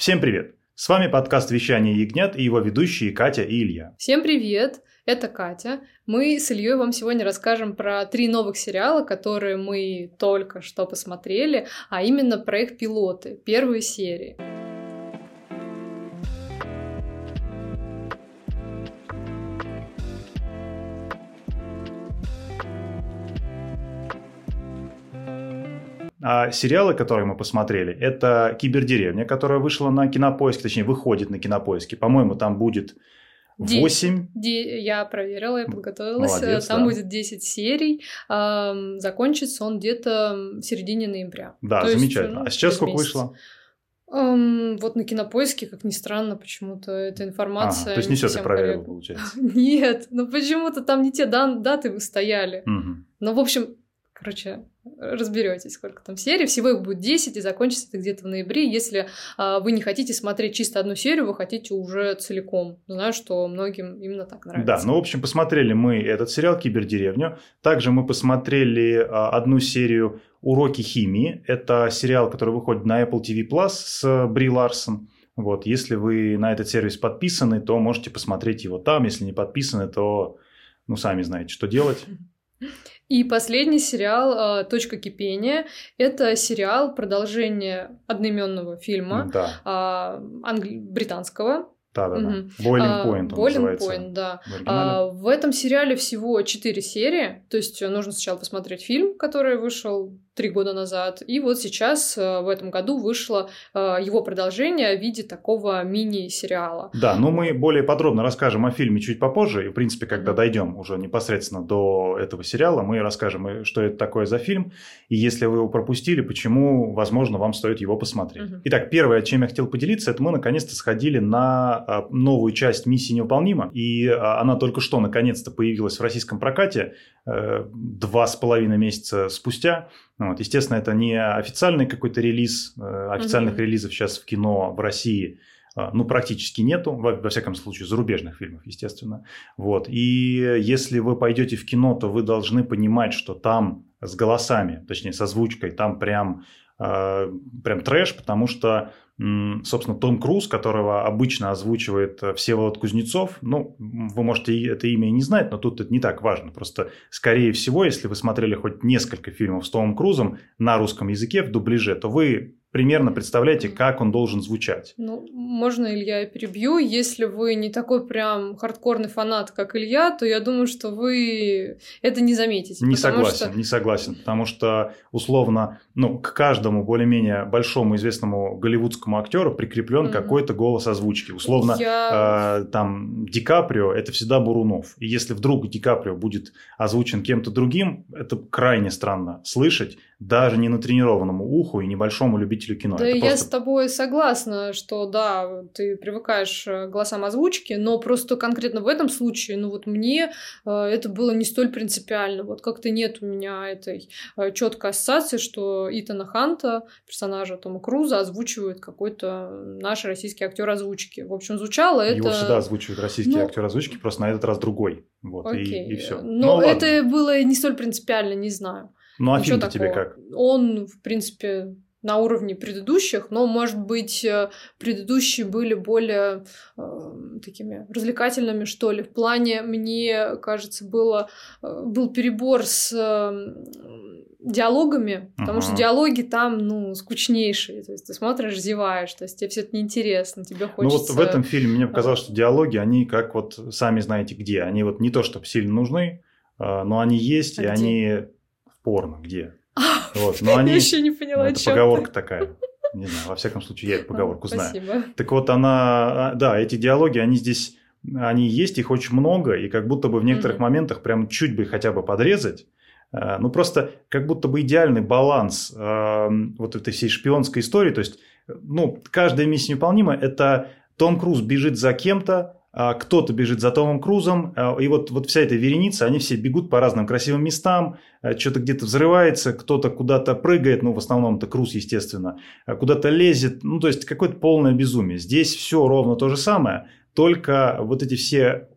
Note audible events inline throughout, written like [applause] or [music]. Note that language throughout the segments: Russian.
Всем привет! С вами подкаст «Вещание ягнят» и его ведущие Катя и Илья. Всем привет! Это Катя. Мы с Ильей вам сегодня расскажем про три новых сериала, которые мы только что посмотрели, а именно про их пилоты, первые серии. А сериалы, которые мы посмотрели, это «Кибердеревня», которая вышла на Кинопоиске, точнее, выходит на Кинопоиске. По-моему, там будет 8. Я проверила, я подготовилась. Молодец, Там да. будет 10 серий. Закончится он где-то в середине ноября. Да, То замечательно. Есть, ну, а сейчас сколько месяц. вышло? Um, вот на кинопоиске, как ни странно, почему-то эта информация. А, то есть не все ты проверил, получается. [laughs] Нет, ну почему-то там не те даты вы стояли. Угу. Ну, в общем, Короче, разберетесь, сколько там серий. Всего их будет 10, и закончится это где-то в ноябре. Если а, вы не хотите смотреть чисто одну серию, вы хотите уже целиком. Знаю, что многим именно так нравится. Да, ну, в общем, посмотрели мы этот сериал «Кибердеревню». Также мы посмотрели а, одну серию «Уроки химии». Это сериал, который выходит на Apple TV Plus с Бри Ларсон. Вот, если вы на этот сервис подписаны, то можете посмотреть его там. Если не подписаны, то, ну, сами знаете, что делать. [laughs] И последний сериал «Точка кипения» — это сериал продолжение одноименного фильма да. англи- британского, да, да, да. Boiling Point он Boiling называется. Point, да. В, а, в этом сериале всего четыре серии, то есть нужно сначала посмотреть фильм, который вышел три года назад. И вот сейчас, э, в этом году, вышло э, его продолжение в виде такого мини-сериала. Да, но мы более подробно расскажем о фильме чуть попозже. И, в принципе, когда дойдем уже непосредственно до этого сериала, мы расскажем, э, что это такое за фильм. И если вы его пропустили, почему, возможно, вам стоит его посмотреть. Угу. Итак, первое, чем я хотел поделиться, это мы наконец-то сходили на новую часть «Миссии невыполнима». И она только что наконец-то появилась в российском прокате два с половиной месяца спустя. Вот. Естественно, это не официальный какой-то релиз. Э, официальных угу. релизов сейчас в кино в России э, ну, практически нету, во, во всяком случае, зарубежных фильмов, естественно. Вот. И если вы пойдете в кино, то вы должны понимать, что там с голосами, точнее, с озвучкой, там прям, прям трэш, потому что собственно, Том Круз, которого обычно озвучивает э, Всеволод Кузнецов. Ну, вы можете это имя и не знать, но тут это не так важно. Просто, скорее всего, если вы смотрели хоть несколько фильмов с Томом Крузом на русском языке в дубляже, то вы примерно представляете, как он должен звучать. Ну, можно, Илья, я перебью. Если вы не такой прям хардкорный фанат, как Илья, то я думаю, что вы это не заметите. Не согласен, что... не согласен, потому что условно, ну, к каждому более-менее большому известному голливудскому актеру прикреплен mm-hmm. какой-то голос озвучки. Условно, я... э, там Ди Каприо это всегда Бурунов. И если вдруг Ди Каприо будет озвучен кем-то другим, это крайне странно слышать даже не натренированному уху и небольшому любителю кино. Да, я просто... с тобой согласна, что да, ты привыкаешь к голосам озвучки, но просто конкретно в этом случае, ну вот мне э, это было не столь принципиально. Вот как-то нет у меня этой э, четкой ассоциации, что Итана Ханта, персонажа Тома Круза, озвучивает какой-то наш российский актер озвучки. В общем, звучало это... Его всегда озвучивает российский ну... актер озвучки, просто на этот раз другой. Вот, Окей. и, и все. Но ну, это ладно. было не столь принципиально, не знаю. Ну, а фильм тебе как? Он, в принципе, на уровне предыдущих, но, может быть, э, предыдущие были более э, такими развлекательными, что ли. В плане, мне кажется, было, э, был перебор с э, диалогами, потому uh-huh. что диалоги там, ну, скучнейшие. То есть ты смотришь, зеваешь, то есть тебе все это неинтересно, тебе хочется... Ну вот в этом фильме мне показалось, что диалоги, они как вот сами знаете где. Они вот не то, чтобы сильно нужны, э, но они есть, а и где? они порно, где? [laughs] Вот. Но они, я еще не поняла, ну, Это поговорка ты. такая. Не знаю, во всяком случае, я [laughs] эту поговорку знаю. Спасибо. Так вот, она, а, да, эти диалоги, они здесь, они есть, их очень много, и как будто бы в некоторых mm-hmm. моментах прям чуть бы хотя бы подрезать, э, ну, просто как будто бы идеальный баланс э, вот этой всей шпионской истории. То есть, ну, каждая миссия невыполнима. Это Том Круз бежит за кем-то, а кто-то бежит за Томом Крузом, а, и вот, вот вся эта вереница, они все бегут по разным красивым местам, а, что-то где-то взрывается, кто-то куда-то прыгает, ну, в основном это Круз, естественно, куда-то лезет, ну, то есть, какое-то полное безумие. Здесь все ровно то же самое, только вот эти все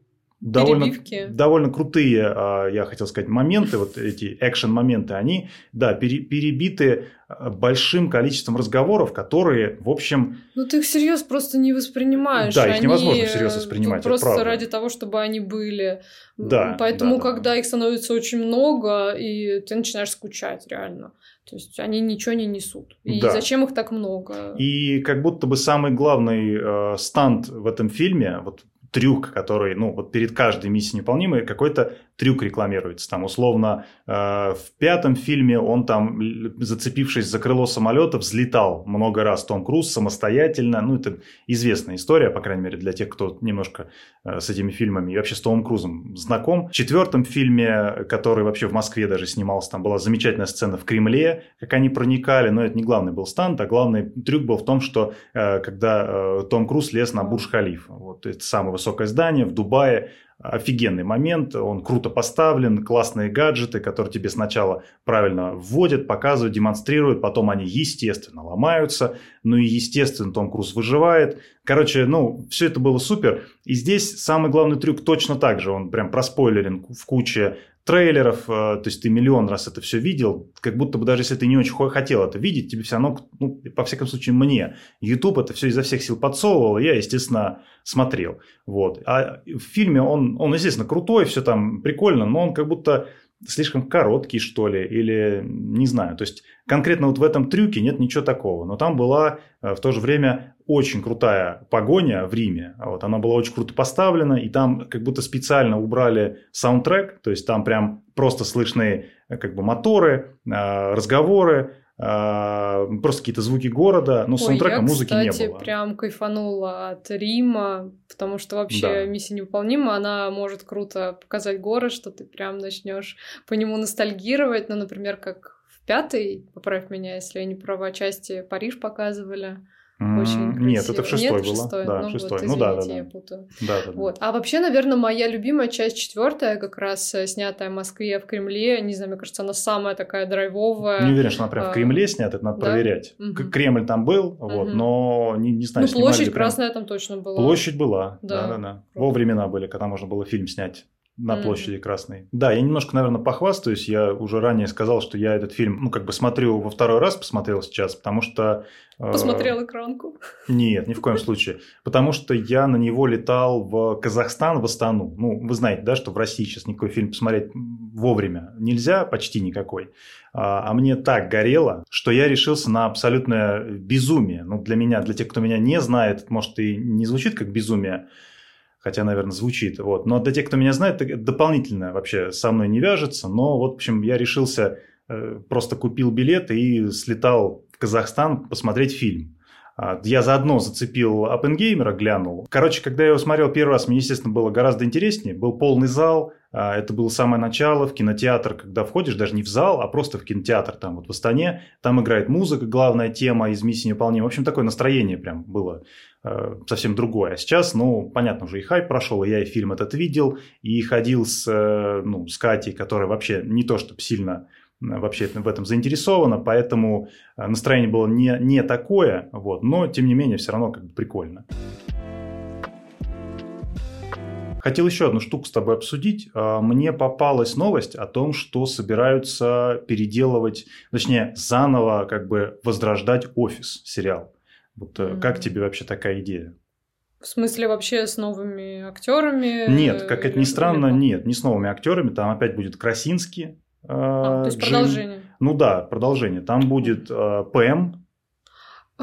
довольно, довольно крутые, а, я хотел сказать, моменты, вот эти экшен-моменты, они, да, перебиты а, большим количеством разговоров, которые, в общем... Ну, ты их всерьез просто не воспринимаешь. Да, их они невозможно всерьез воспринимать. Просто ради того, чтобы они были. Да. Поэтому, да, когда да. их становится очень много, и ты начинаешь скучать, реально. То есть они ничего не несут. И да. зачем их так много? И как будто бы самый главный э, станд в этом фильме, вот трюк, который, ну, вот перед каждой миссией неполнимой какой-то трюк рекламируется. Там, условно, э, в пятом фильме он там, зацепившись за крыло самолета, взлетал много раз Том Круз самостоятельно. Ну, это известная история, по крайней мере, для тех, кто немножко э, с этими фильмами и вообще с Томом Крузом знаком. В четвертом фильме, который вообще в Москве даже снимался, там была замечательная сцена в Кремле, как они проникали, но это не главный был станд, а главный трюк был в том, что э, когда э, Том Круз лез на Бурж-Халифа, вот это самое высокое здание в Дубае, офигенный момент, он круто поставлен, классные гаджеты, которые тебе сначала правильно вводят, показывают, демонстрируют, потом они, естественно, ломаются, ну и, естественно, Том Круз выживает. Короче, ну, все это было супер. И здесь самый главный трюк точно так же, он прям проспойлерен в куче трейлеров, э, то есть ты миллион раз это все видел, как будто бы даже если ты не очень хотел это видеть, тебе все равно, ну, по всяком случае мне, YouTube это все изо всех сил подсовывал, я, естественно, смотрел. Вот. А в фильме он, он, естественно, крутой, все там прикольно, но он как будто слишком короткий, что ли, или не знаю. То есть конкретно вот в этом трюке нет ничего такого. Но там была э, в то же время очень крутая погоня в Риме. Вот, она была очень круто поставлена, и там как будто специально убрали саундтрек, то есть там прям просто слышны э, как бы моторы, э, разговоры, просто какие-то звуки города, но Ой, саундтрека я, музыки кстати, не было. прям кайфанула от Рима, потому что вообще да. миссия невыполнима, она может круто показать город, что ты прям начнешь по нему ностальгировать, ну, например, как в пятой, поправь меня, если я не права, части Париж показывали. Очень красиво. Нет, это в шестой Нет, было. Шестой. Да, ну, шестой. Вот, извините, ну да, да, да. я путаю. Да, да, вот. А вообще, наверное, моя любимая часть четвертая, как раз э, снятая в Москве, в Кремле. Не знаю, мне кажется, она самая такая драйвовая. Не уверен, что она прям в а, Кремле снята, это надо да? проверять. Угу. Кремль там был, вот, угу. но не, не знаю, Ну, площадь прям... красная там точно была. Площадь была, да, да, да. Во времена были, когда можно было фильм снять на площади Красной. Да, я немножко, наверное, похвастаюсь. Я уже ранее сказал, что я этот фильм, ну, как бы смотрю во второй раз, посмотрел сейчас, потому что... Э, Посмотрел экранку? Нет, ни в коем случае. Потому что я на него летал в Казахстан, в Астану. Ну, вы знаете, да, что в России сейчас никакой фильм посмотреть вовремя нельзя, почти никакой. А, а мне так горело, что я решился на абсолютное безумие. Ну, для меня, для тех, кто меня не знает, может, и не звучит как безумие, хотя, наверное, звучит. Вот. Но для тех, кто меня знает, дополнительно вообще со мной не вяжется. Но вот, в общем, я решился, э, просто купил билет и слетал в Казахстан посмотреть фильм. А, я заодно зацепил Оппенгеймера, глянул. Короче, когда я его смотрел первый раз, мне, естественно, было гораздо интереснее. Был полный зал, это было самое начало, в кинотеатр, когда входишь, даже не в зал, а просто в кинотеатр, там вот в Астане, там играет музыка, главная тема из «Миссии невыполнима». В общем, такое настроение прям было э, совсем другое. А сейчас, ну, понятно, уже и хайп прошел, и я и фильм этот видел, и ходил с, э, ну, с Катей, которая вообще не то, чтобы сильно э, вообще в этом заинтересована, поэтому настроение было не, не такое, вот, но, тем не менее, все равно как бы прикольно. Хотел еще одну штуку с тобой обсудить. А, мне попалась новость о том, что собираются переделывать, точнее, заново как бы возрождать офис сериал. Вот mm-hmm. как тебе вообще такая идея? В смысле вообще с новыми актерами? Нет, как это ни странно, нет, не с новыми актерами. Там опять будет Красинский. А, то есть Джим. продолжение. Ну да, продолжение. Там будет э, Пэм,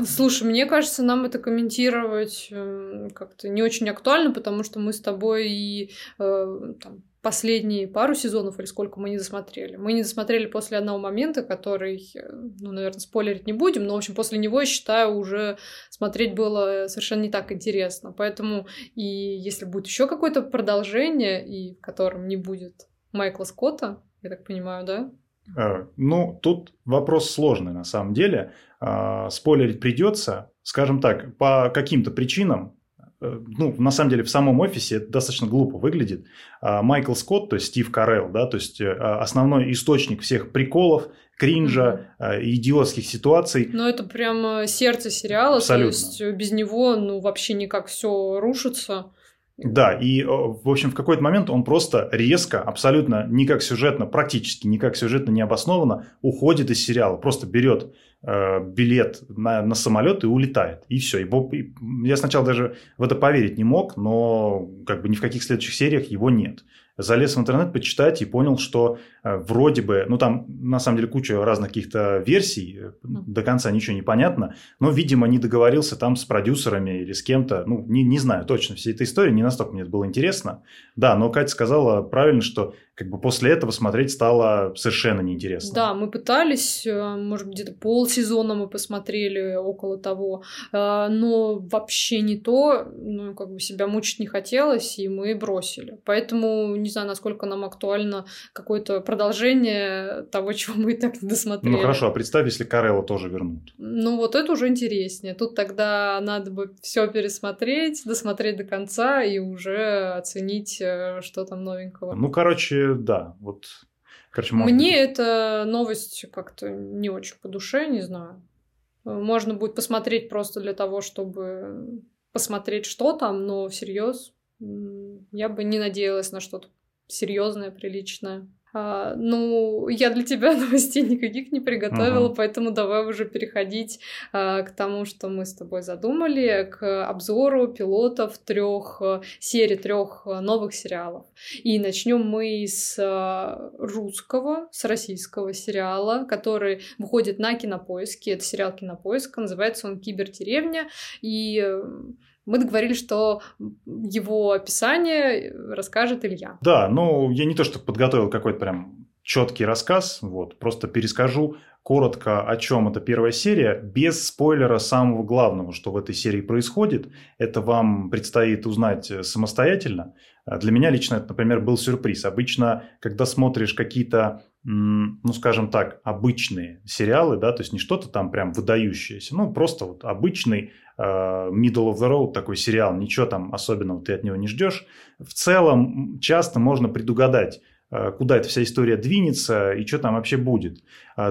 Слушай, мне кажется, нам это комментировать э, как-то не очень актуально, потому что мы с тобой и э, там, последние пару сезонов или сколько мы не досмотрели. Мы не досмотрели после одного момента, который, э, ну, наверное, спойлерить не будем, но, в общем, после него, я считаю, уже смотреть было совершенно не так интересно. Поэтому и если будет еще какое-то продолжение, и в котором не будет Майкла Скотта, я так понимаю, да? Э, ну, тут вопрос сложный на самом деле. Э, спойлерить придется. Скажем так, по каким-то причинам, э, ну, на самом деле, в самом офисе это достаточно глупо выглядит. Майкл Скотт, то есть Стив Карелл, да, то есть основной источник всех приколов, кринжа, идиотских ситуаций. Ну, это прям сердце сериала, Абсолютно. то есть без него, ну, вообще никак все рушится. Да, и, в общем, в какой-то момент он просто резко, абсолютно никак сюжетно, практически никак сюжетно необоснованно уходит из сериала. Просто берет э, билет на, на самолет и улетает. И все. И, и я сначала даже в это поверить не мог, но как бы ни в каких следующих сериях его нет залез в интернет почитать и понял, что вроде бы, ну там на самом деле куча разных каких-то версий, э, до конца ничего не понятно, но, видимо, не договорился там с продюсерами или с кем-то, ну, не, не знаю точно всей этой истории, не настолько мне это было интересно. Да, но Катя сказала правильно, что как бы после этого смотреть стало совершенно неинтересно. Да, мы пытались, э, может быть, где-то полсезона мы посмотрели около того, но вообще не то, ну, как бы себя мучить не хотелось, и мы бросили. Поэтому не знаю, насколько нам актуально какое-то продолжение того, [laughs] чего мы и так не досмотрели. Ну хорошо, а представь, если Карелла тоже вернут. Ну вот это уже интереснее. Тут тогда надо бы все пересмотреть, досмотреть до конца и уже оценить, э, что там новенького. Ну, короче, да, вот Короче, Мне быть... эта новость как-то не очень по душе, не знаю. Можно будет посмотреть просто для того, чтобы посмотреть, что там, но всерьез я бы не надеялась на что-то серьезное, приличное. А, ну, я для тебя [laughs] новостей никаких не приготовила, uh-huh. поэтому давай уже переходить а, к тому, что мы с тобой задумали, к обзору пилотов трех а, серий, трех а, новых сериалов. И начнем мы с русского, с российского сериала, который выходит на кинопоиске. Это сериал Кинопоиска, называется он Кибердеревня. И мы договорились, что его описание расскажет Илья. Да, ну я не то, что подготовил какой-то прям четкий рассказ, вот, просто перескажу коротко, о чем эта первая серия, без спойлера самого главного, что в этой серии происходит. Это вам предстоит узнать самостоятельно. Для меня лично это, например, был сюрприз. Обычно, когда смотришь какие-то, ну, скажем так, обычные сериалы, да, то есть не что-то там прям выдающееся, ну, просто вот обычный Э, middle of the road такой сериал, ничего там особенного ты от него не ждешь. В целом часто можно предугадать, э, куда эта вся история двинется и что там вообще будет.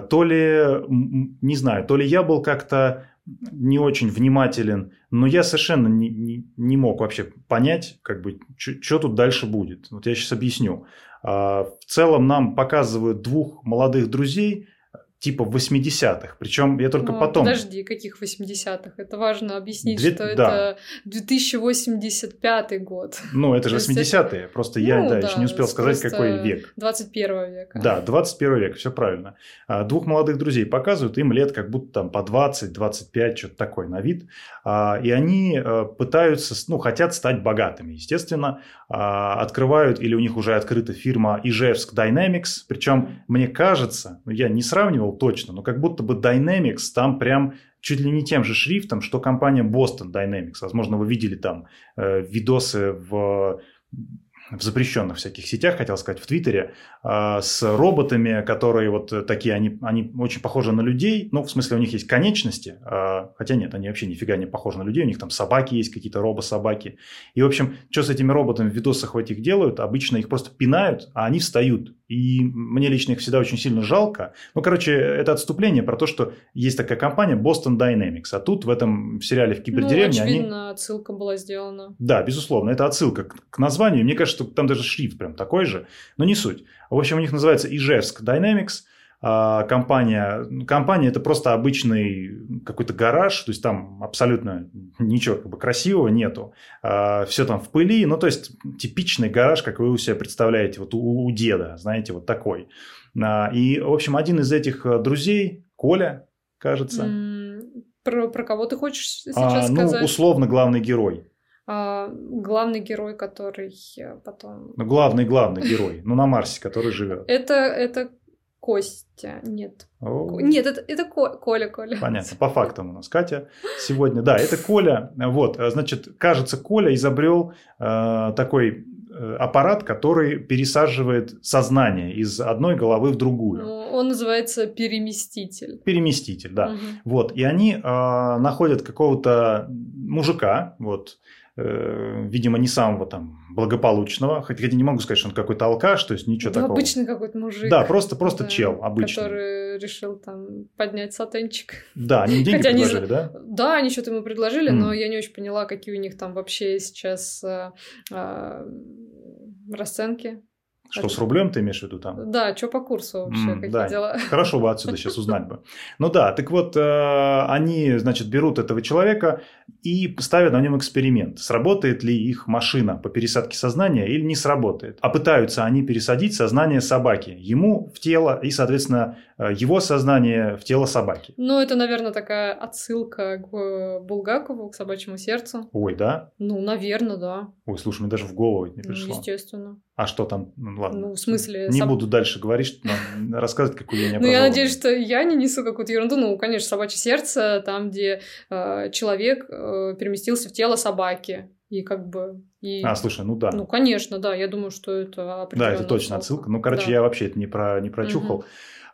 То ли, не знаю, то ли я был как-то не очень внимателен, но я совершенно не, не, не мог вообще понять, как бы, что тут дальше будет. Вот я сейчас объясню. В целом нам показывают двух молодых друзей – типа 80-х. Причем я только О, потом... Подожди, каких 80-х? Это важно объяснить, Две... что да. это 2085 год. Ну, это же 80-е. Просто ну, я да, да, еще не успел сказать, какой век. 21 век. Да, 21 век, все правильно. А, двух молодых друзей показывают, им лет как будто там по 20-25, что-то такое на вид. А, и они э, пытаются, ну, хотят стать богатыми, естественно. А, открывают, или у них уже открыта фирма Ижевск Dynamics. Причем, мне кажется, ну, я не сравнивал сравнивал точно, но как будто бы Dynamics там прям чуть ли не тем же шрифтом, что компания Boston Dynamics. Возможно, вы видели там э, видосы в в запрещенных всяких сетях, хотел сказать, в Твиттере, а, с роботами, которые вот такие, они, они очень похожи на людей, ну, в смысле, у них есть конечности, а, хотя нет, они вообще нифига не похожи на людей, у них там собаки есть, какие-то робособаки. И, в общем, что с этими роботами в видосах в этих делают? Обычно их просто пинают, а они встают. И мне лично их всегда очень сильно жалко. Ну, короче, это отступление про то, что есть такая компания Boston Dynamics, а тут в этом в сериале в кибердеревне ну, очевидно, они... отсылка была сделана. Да, безусловно, это отсылка к, к названию. Мне кажется, что там даже шрифт прям такой же, но не суть. В общем, у них называется Ижевск Dynamics. А, компания, компания это просто обычный какой-то гараж, то есть там абсолютно ничего как бы красивого нету, а, все там в пыли, ну то есть типичный гараж, как вы у себя представляете, вот у, у деда, знаете, вот такой. А, и, в общем, один из этих э, друзей, Коля, кажется. про, про кого ты хочешь сейчас а, ну, сказать? Ну, условно, главный герой. А, главный герой, который потом... Ну, главный, главный герой, ну, на Марсе, который живет. Это, это Костя, нет. О. Нет, это, это Коля, Коля. Понятно, по фактам у нас Катя сегодня. Да, это Коля. Вот, значит, кажется, Коля изобрел э, такой э, аппарат, который пересаживает сознание из одной головы в другую. Ну, он называется переместитель. Переместитель, да. Угу. Вот, и они э, находят какого-то мужика, вот, Э, видимо, не самого там благополучного, хотя не могу сказать, что он какой-то алкаш, то есть ничего да, такого. обычный какой-то мужик. Да, просто, просто да, чел обычный. Который решил там поднять сатенчик. Да, они деньги Хотя предложили, они... да? Да, они что-то ему предложили, mm. но я не очень поняла, какие у них там вообще сейчас а, а, расценки. Что, с рублем ты имеешь в виду там? Да, что по курсу вообще, mm, какие да. дела? [laughs] Хорошо бы отсюда сейчас узнать бы. Ну да, так вот, э, они, значит, берут этого человека и ставят на нем эксперимент. Сработает ли их машина по пересадке сознания или не сработает. А пытаются они пересадить сознание собаки ему в тело и, соответственно, его сознание в тело собаки. Ну, это, наверное, такая отсылка к Булгакову, к собачьему сердцу. Ой, да? Ну, наверное, да. Ой, слушай, мне даже в голову не пришло. Ну, естественно. А что там? Ну, ладно. Ну, в смысле... Не соб... буду дальше говорить, но [laughs] рассказывать, какую я не Ну, я надеюсь, что я не несу какую-то ерунду. Ну, конечно, собачье сердце, там, где э, человек э, переместился в тело собаки. И как бы... И... А, слушай, ну да. Ну, конечно, да. Я думаю, что это Да, это точно отсылка. Ну, короче, да. я вообще это не, про, не прочухал. Угу.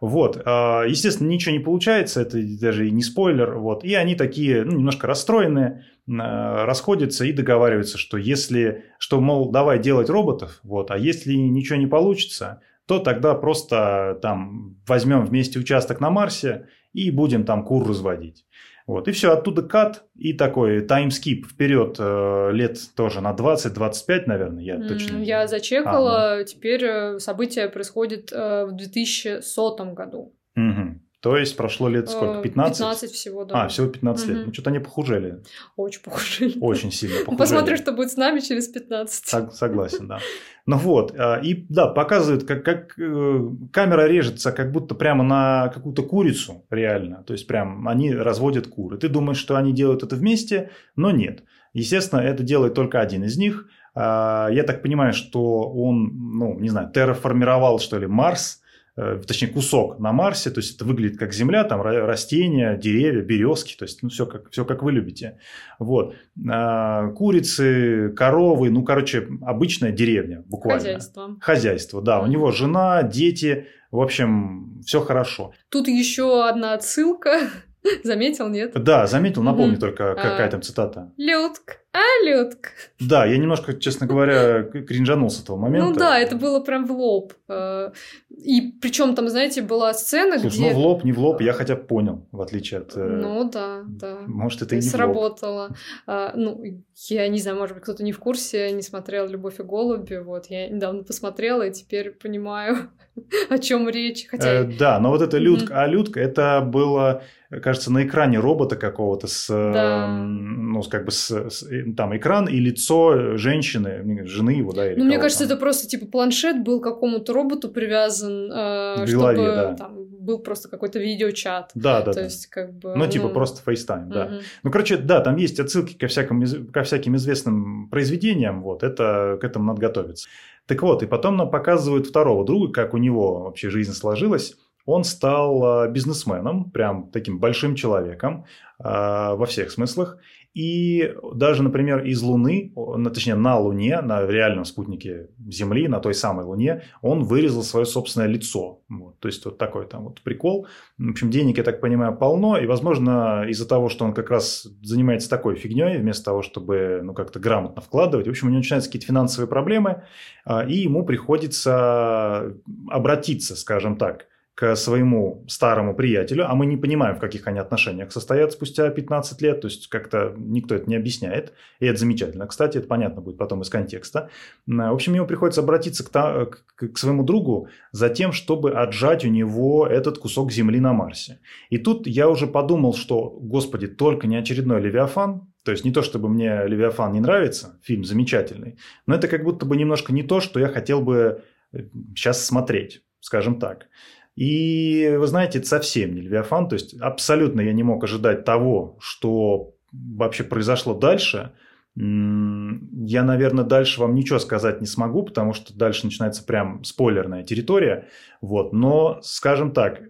Вот, а, естественно, ничего не получается, это даже и не спойлер, вот, и они такие, ну, немножко расстроенные, а, расходятся и договариваются, что если, что, мол, давай делать роботов, вот, а если ничего не получится, то тогда просто там возьмем вместе участок на Марсе и будем там кур разводить. Вот, и все, оттуда кат и такой таймскип вперед э, лет тоже на 20-25, наверное, я mm, точно... Я зачекала, а, ну. теперь э, событие происходит э, в 2100 году. Угу. То есть прошло лет сколько? 15? Э, 15 всего, да. А, всего 15 угу. лет. Ну, что-то они похужели. Очень похужели. Очень сильно [laughs] похужели. Посмотрим, что будет с нами через 15. Согласен, да. Ну вот, а, и да, показывают, как, как э, камера режется как будто прямо на какую-то курицу, реально. То есть, прям они разводят куры. Ты думаешь, что они делают это вместе, но нет. Естественно, это делает только один из них. А, я так понимаю, что он, ну, не знаю, терраформировал, что ли, Марс – Э, точнее кусок на Марсе, то есть это выглядит как Земля, там растения, деревья, березки, то есть ну, все, как, все как вы любите. Вот. А, курицы, коровы, ну, короче, обычная деревня буквально. Хозяйство. Хозяйство, да. У него жена, дети, в общем, все хорошо. Тут еще одна отсылка. [laughs] Заметил, нет? Да, заметил, напомню только, какая а, там цитата. Людк, а, Людк. Да, я немножко, честно говоря, кринжанул с этого момента. Ну да, это было прям в лоб. Э, и причем там, знаете, была сцена, Слушай, где... ну в лоб, не в лоб, я хотя бы понял, в отличие от... Э, ну да, да. Может, это и не Сработало. А, ну, я не знаю, может быть, кто-то не в курсе, не смотрел «Любовь и голуби», вот, я недавно посмотрела и теперь понимаю, [laughs] о чем речь. Хотя... Э, да, но вот эта Людка, а Людка, это было, кажется, на экране робота какого-то с... Да. Ну, как бы с, с там экран и лицо женщины, жены его, да, или Ну, мне кажется, там. это просто типа планшет был какому-то роботу привязан, э, чтобы да. там был просто какой-то видеочат. Да, да. То да. есть, как бы... Ну, типа, просто FaceTime, да. Угу. Ну, короче, да, там есть отсылки ко, всяким, ко всяким известным произведениям, вот, это, к этому надо готовиться. Так вот, и потом нам показывают второго друга, как у него вообще жизнь сложилась. Он стал а, бизнесменом, прям таким большим человеком а, во всех смыслах. И даже, например, из Луны, точнее на Луне, на реальном спутнике Земли, на той самой Луне, он вырезал свое собственное лицо. Вот. То есть вот такой там вот прикол. В общем, денег, я так понимаю, полно. И, возможно, из-за того, что он как раз занимается такой фигней, вместо того, чтобы ну, как-то грамотно вкладывать, в общем, у него начинаются какие-то финансовые проблемы, а, и ему приходится обратиться, скажем так, к своему старому приятелю, а мы не понимаем, в каких они отношениях состоят спустя 15 лет, то есть как-то никто это не объясняет, и это замечательно. Кстати, это понятно будет потом из контекста. В общем, ему приходится обратиться к, к, к своему другу за тем, чтобы отжать у него этот кусок земли на Марсе. И тут я уже подумал, что, господи, только не очередной Левиафан, то есть не то, чтобы мне Левиафан не нравится, фильм замечательный, но это как будто бы немножко не то, что я хотел бы сейчас э, смотреть, скажем так. И вы знаете, это совсем не Левиафан, то есть абсолютно я не мог ожидать того, что вообще произошло дальше. Я, наверное, дальше вам ничего сказать не смогу, потому что дальше начинается прям спойлерная территория. Вот. Но, скажем так,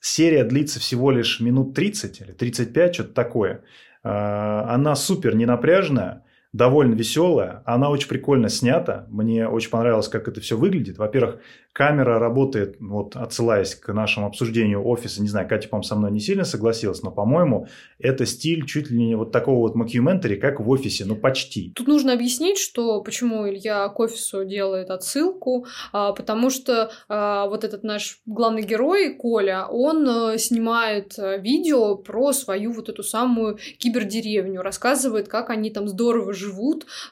серия длится всего лишь минут 30 или 35, что-то такое. А, она супер ненапряжная, довольно веселая, она очень прикольно снята, мне очень понравилось, как это все выглядит. Во-первых, камера работает, вот отсылаясь к нашему обсуждению офиса, не знаю, Катя, по со мной не сильно согласилась, но, по-моему, это стиль чуть ли не вот такого вот мокюментари, как в офисе, ну почти. Тут нужно объяснить, что почему Илья к офису делает отсылку, а, потому что а, вот этот наш главный герой, Коля, он а, снимает а, видео про свою вот эту самую кибердеревню, рассказывает, как они там здорово живут,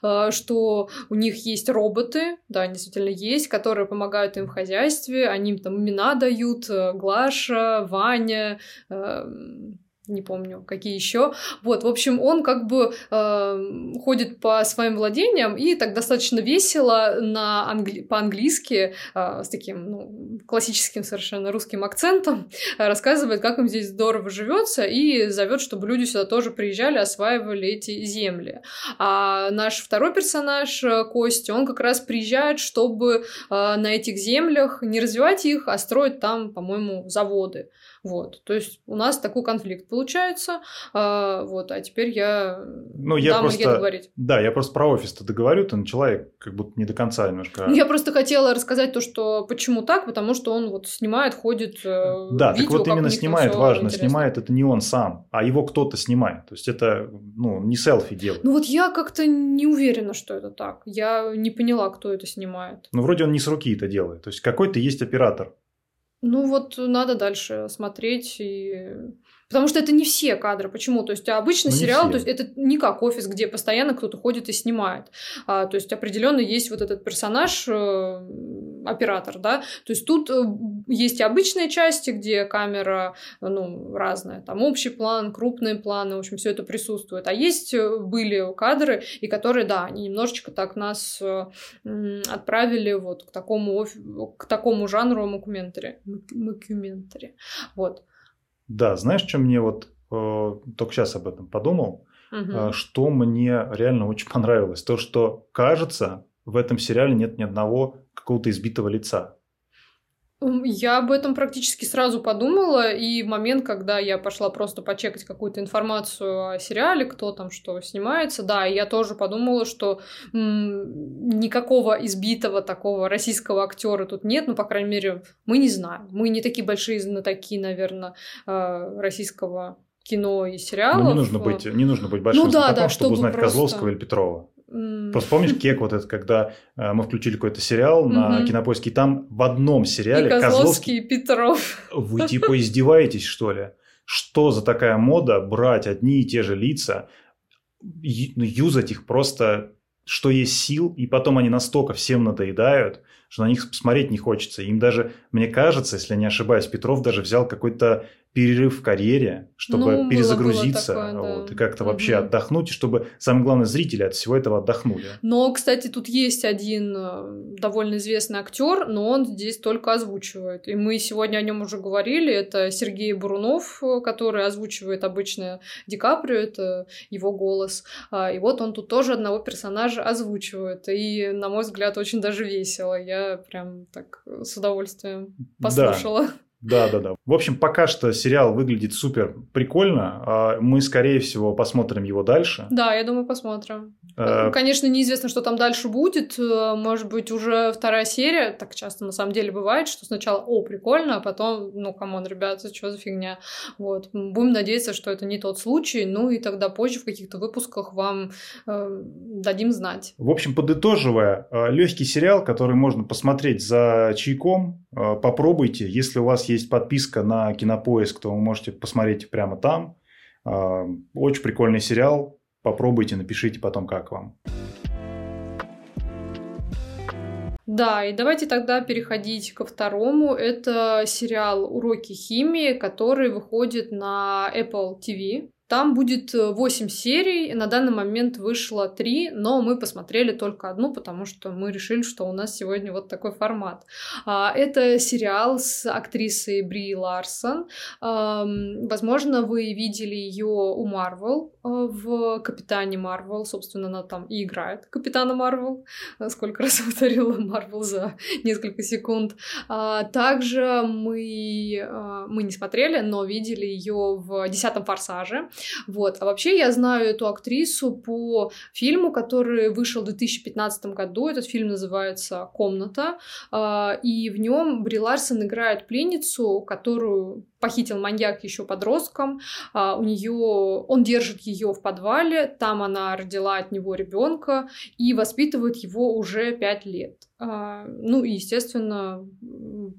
а, что у них есть роботы, да, действительно есть, которые помогают им в хозяйстве, они им там имена дают, э, Глаша, Ваня, э, не помню, какие еще. Вот, в общем, он как бы э, ходит по своим владениям и так достаточно весело на англи... по-английски э, с таким ну, классическим совершенно русским акцентом э, рассказывает, как им здесь здорово живется и зовет, чтобы люди сюда тоже приезжали, осваивали эти земли. А наш второй персонаж э, Костя, он как раз приезжает, чтобы э, на этих землях не развивать их, а строить там, по-моему, заводы. Вот, то есть у нас такой конфликт получается, а, вот, а теперь я ну, я просто, договорить. Да, я просто про офис-то договорю, ты начала я как будто не до конца немножко. Я просто хотела рассказать то, что почему так, потому что он вот снимает, ходит э, Да, видео, так вот именно снимает, важно, интересно. снимает это не он сам, а его кто-то снимает, то есть это, ну, не селфи делает. Ну вот я как-то не уверена, что это так, я не поняла, кто это снимает. Ну вроде он не с руки это делает, то есть какой-то есть оператор, ну вот надо дальше смотреть и Потому что это не все кадры. Почему? То есть обычно ну, сериал, то есть это не как офис, где постоянно кто-то ходит и снимает. А, то есть определенно есть вот этот персонаж, э, оператор, да. То есть тут э, есть и обычные части, где камера, ну, разная. Там общий план, крупные планы, в общем, все это присутствует. А есть э, были кадры, и которые, да, они немножечко так нас э, отправили вот к такому, к такому жанру мокументари. Мокументари. Вот. Да, знаешь, что мне вот э, только сейчас об этом подумал, угу. э, что мне реально очень понравилось, то что кажется в этом сериале нет ни одного какого-то избитого лица. Я об этом практически сразу подумала, и в момент, когда я пошла просто почекать какую-то информацию о сериале, кто там что снимается, да, я тоже подумала, что м- никакого избитого такого российского актера тут нет, ну, по крайней мере, мы не знаем. Мы не такие большие знатоки, наверное, э, российского кино и сериалов. Ну, не нужно быть, не нужно быть большим ну, да, знатоком, да, чтобы, чтобы узнать просто... Козловского или Петрова. Просто помнишь [laughs] кек вот этот, когда э, мы включили какой-то сериал на угу. Кинопоиске, и там в одном сериале и Козловский, Козловский и Петров. Вы [laughs] типа издеваетесь, что ли? Что за такая мода брать одни и те же лица, ну, юзать их просто, что есть сил, и потом они настолько всем надоедают, что на них посмотреть не хочется. Им даже, мне кажется, если не ошибаюсь, Петров даже взял какой-то перерыв в карьере, чтобы ну, перезагрузиться было, было такое, вот, да. и как-то угу. вообще отдохнуть, чтобы, самое главное, зрители от всего этого отдохнули. Но, кстати, тут есть один э, довольно известный актер, но он здесь только озвучивает. И мы сегодня о нем уже говорили. Это Сергей Бурунов, который озвучивает обычно Ди Каприо, это его голос. А, и вот он тут тоже одного персонажа озвучивает. И, на мой взгляд, очень даже весело. Я прям так с удовольствием послушала. Да. [laughs] Да, да, да. В общем, пока что сериал выглядит супер прикольно. А мы, скорее всего, посмотрим его дальше. Да, я думаю, посмотрим. А... Конечно, неизвестно, что там дальше будет. Э, может быть, уже вторая серия. Так часто на самом деле бывает, что сначала, о, прикольно, а потом, ну, come on, ребята, что за фигня. Вот. Будем надеяться, что это не тот случай. Ну, и тогда позже в каких-то выпусках вам э, дадим знать. В общем, подытоживая, легкий сериал, который можно посмотреть за чайком, попробуйте. Если у вас есть подписка на Кинопоиск, то вы можете посмотреть прямо там. Очень прикольный сериал. Попробуйте, напишите потом, как вам. Да, и давайте тогда переходить ко второму. Это сериал «Уроки химии», который выходит на Apple TV. Там будет 8 э, серий, на данный момент вышло 3, но мы посмотрели только одну, потому что мы решили, что у нас сегодня вот такой формат. А, это сериал с актрисой Бри Ларсон. Возможно, вы видели ее у Marvel. в Капитане Марвел. Собственно, она там и играет Капитана Марвел. Сколько раз [laughs] повторила Марвел за несколько секунд. А, также мы, мы не смотрели, но видели ее в «Десятом форсаже». Вот. А вообще я знаю эту актрису по фильму, который вышел в 2015 году. Этот фильм называется «Комната». И в нем Бри Ларсон играет пленницу, которую похитил маньяк еще подростком. А, у нее он держит ее в подвале, там она родила от него ребенка и воспитывает его уже пять лет. А, ну и, естественно,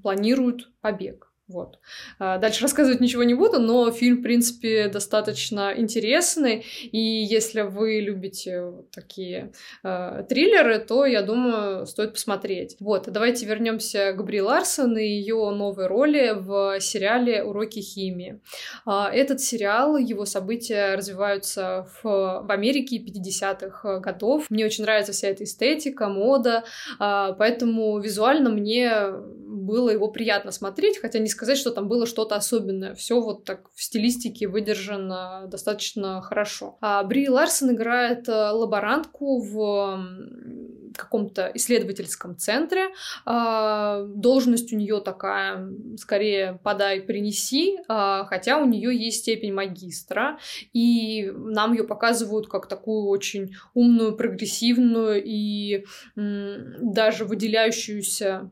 планирует побег. Вот. А, дальше рассказывать ничего не буду, но фильм, в принципе, достаточно интересный. И если вы любите такие э, триллеры, то, я думаю, стоит посмотреть. Вот, давайте вернемся к Бри Ларсон и ее новой роли в сериале «Уроки химии». Э, этот сериал, его события развиваются в, в Америке 50-х годов. Мне очень нравится вся эта эстетика, мода, поэтому визуально мне было его приятно смотреть, хотя не сказать, что там было что-то особенное. Все вот так в стилистике выдержано достаточно хорошо. А Бри Ларсон играет э, лаборантку в каком-то исследовательском центре. А, должность у нее такая, скорее, подай, принеси, а, хотя у нее есть степень магистра, и нам ее показывают как такую очень умную, прогрессивную и даже выделяющуюся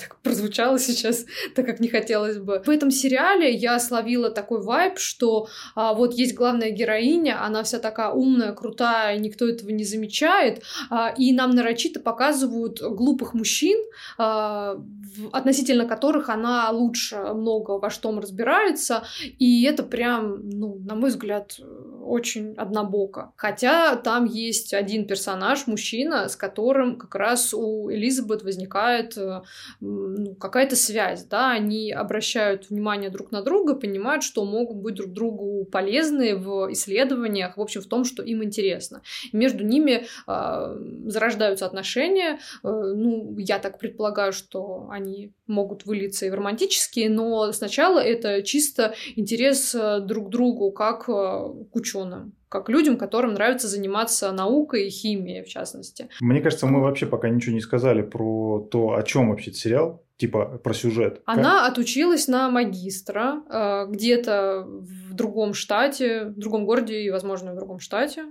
так прозвучало сейчас, [laughs] так как не хотелось бы. В этом сериале я словила такой вайб, что а, вот есть главная героиня, она вся такая умная, крутая, никто этого не замечает, а, и нам нарочито показывают глупых мужчин, а, в, относительно которых она лучше много во что разбирается, и это прям, ну, на мой взгляд, очень однобоко. Хотя там есть один персонаж, мужчина, с которым как раз у Элизабет возникает э, ну, какая-то связь, да, они обращают внимание друг на друга, понимают, что могут быть друг другу полезны в исследованиях, в общем, в том, что им интересно. И между ними э, зарождаются отношения, э, ну, я так предполагаю, что они могут вылиться и в романтические, но сначала это чисто интерес э, друг к другу, как э, к ученым как людям, которым нравится заниматься наукой и химией, в частности. Мне кажется, мы вообще пока ничего не сказали про то, о чем вообще сериал, типа про сюжет. Она как? отучилась на магистра э, где-то в другом штате, в другом городе и, возможно, в другом штате.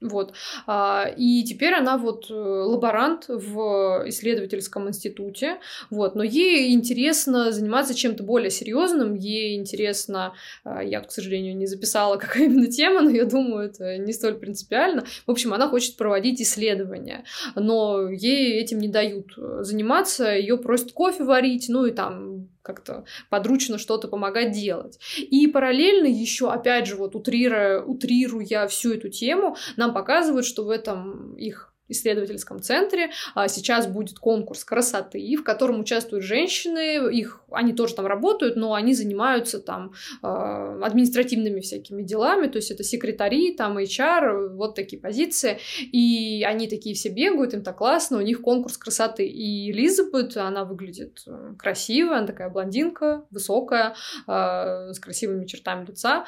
Вот. А, и теперь она вот э, лаборант в исследовательском институте. Вот. Но ей интересно заниматься чем-то более серьезным. Ей интересно, а, я, к сожалению, не записала, [laughs] какая именно тема, но я думаю, это не столь принципиально. В общем, она хочет проводить исследования, но ей этим не дают заниматься. Ее просят кофе варить, ну и там как-то подручно что-то помогать делать. И параллельно еще, опять же, вот утрируя, утрируя всю эту тему, нам показывают, что в этом их исследовательском центре. А сейчас будет конкурс красоты, в котором участвуют женщины. Их, они тоже там работают, но они занимаются там а, административными всякими делами. То есть это секретари, там HR, вот такие позиции. И они такие все бегают, им так классно, у них конкурс красоты. И Элизабет, она выглядит э, красиво, она такая блондинка, высокая, а, с красивыми чертами лица.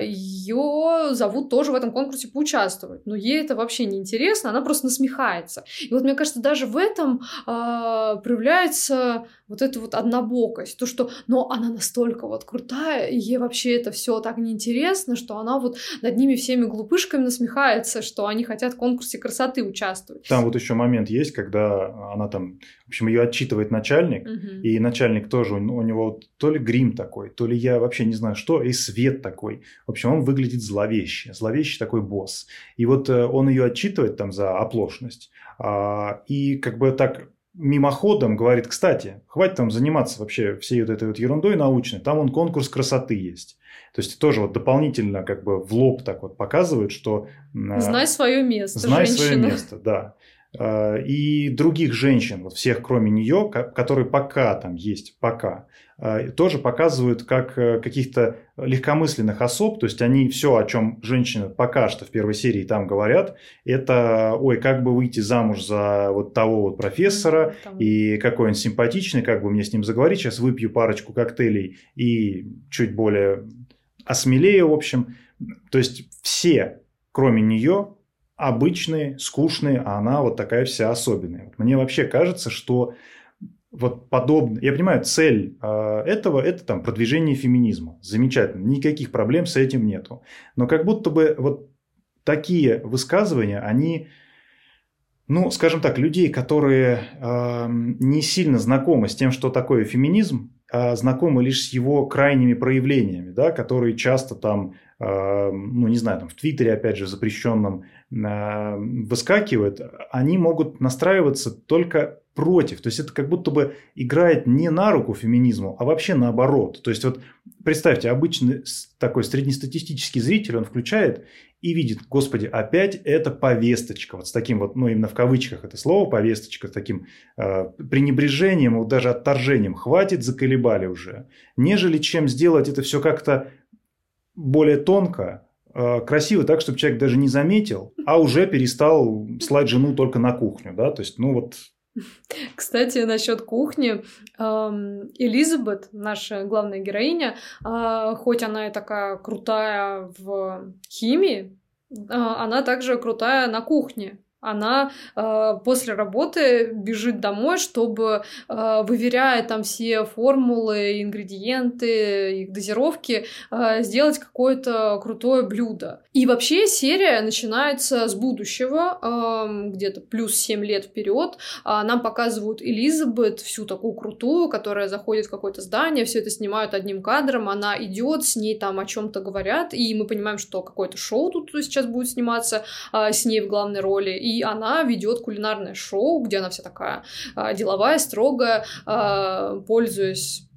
Ее зовут тоже в этом конкурсе поучаствовать. Но ей это вообще не интересно, она просто насмехается. И вот мне кажется, даже в этом э, проявляется вот эта вот однобокость, то, что, но она настолько вот крутая, и ей вообще это все так неинтересно, что она вот над ними всеми глупышками насмехается, что они хотят в конкурсе красоты участвовать. Там вот еще момент есть, когда она там, в общем, ее отчитывает начальник, угу. и начальник тоже, у него то ли грим такой, то ли я вообще не знаю что, и свет такой. В общем, он выглядит зловеще, зловещий такой босс. И вот э, он ее отчитывает там за оплошность, а, и как бы так мимоходом говорит, кстати, хватит там заниматься вообще всей вот этой вот ерундой научной, там он конкурс красоты есть. То есть тоже вот дополнительно как бы в лоб так вот показывает, что... А, знай свое место, Знай женщина. свое место, да. А, и других женщин, вот всех кроме нее, которые пока там есть, пока, а, тоже показывают как э, каких-то легкомысленных особ, то есть они все, о чем женщины пока что в первой серии там говорят, это, ой, как бы выйти замуж за вот того вот профессора, там. и какой он симпатичный, как бы мне с ним заговорить, сейчас выпью парочку коктейлей и чуть более осмелее, в общем, То есть все, кроме нее, обычные, скучные, а она вот такая вся особенная. Мне вообще кажется, что вот подобно... Я понимаю, цель э, этого – это там продвижение феминизма. Замечательно, никаких проблем с этим нету. Но как будто бы вот такие высказывания, они, ну, скажем так, людей, которые э, не сильно знакомы с тем, что такое феминизм, а знакомы лишь с его крайними проявлениями, да, которые часто там, э, ну, не знаю, там в Твиттере, опять же, запрещенном выскакивают, они могут настраиваться только против. То есть это как будто бы играет не на руку феминизму, а вообще наоборот. То есть вот представьте, обычный такой среднестатистический зритель, он включает и видит, господи, опять это повесточка. Вот с таким вот, ну именно в кавычках это слово повесточка, с таким э, пренебрежением, вот даже отторжением. Хватит, заколебали уже. Нежели чем сделать это все как-то более тонко, э, красиво так, чтобы человек даже не заметил, а уже перестал слать жену только на кухню, да, то есть, ну вот кстати, насчет кухни. Элизабет, наша главная героиня, а, хоть она и такая крутая в химии, а, она также крутая на кухне она э, после работы бежит домой, чтобы, э, выверяя там все формулы, ингредиенты, их дозировки, э, сделать какое-то крутое блюдо. И вообще серия начинается с будущего, э, где-то плюс 7 лет вперед. Э, нам показывают Элизабет, всю такую крутую, которая заходит в какое-то здание, все это снимают одним кадром, она идет, с ней там о чем-то говорят, и мы понимаем, что какое-то шоу тут сейчас будет сниматься э, с ней в главной роли и она ведет кулинарное шоу, где она вся такая а, деловая, строгая, а, пользуясь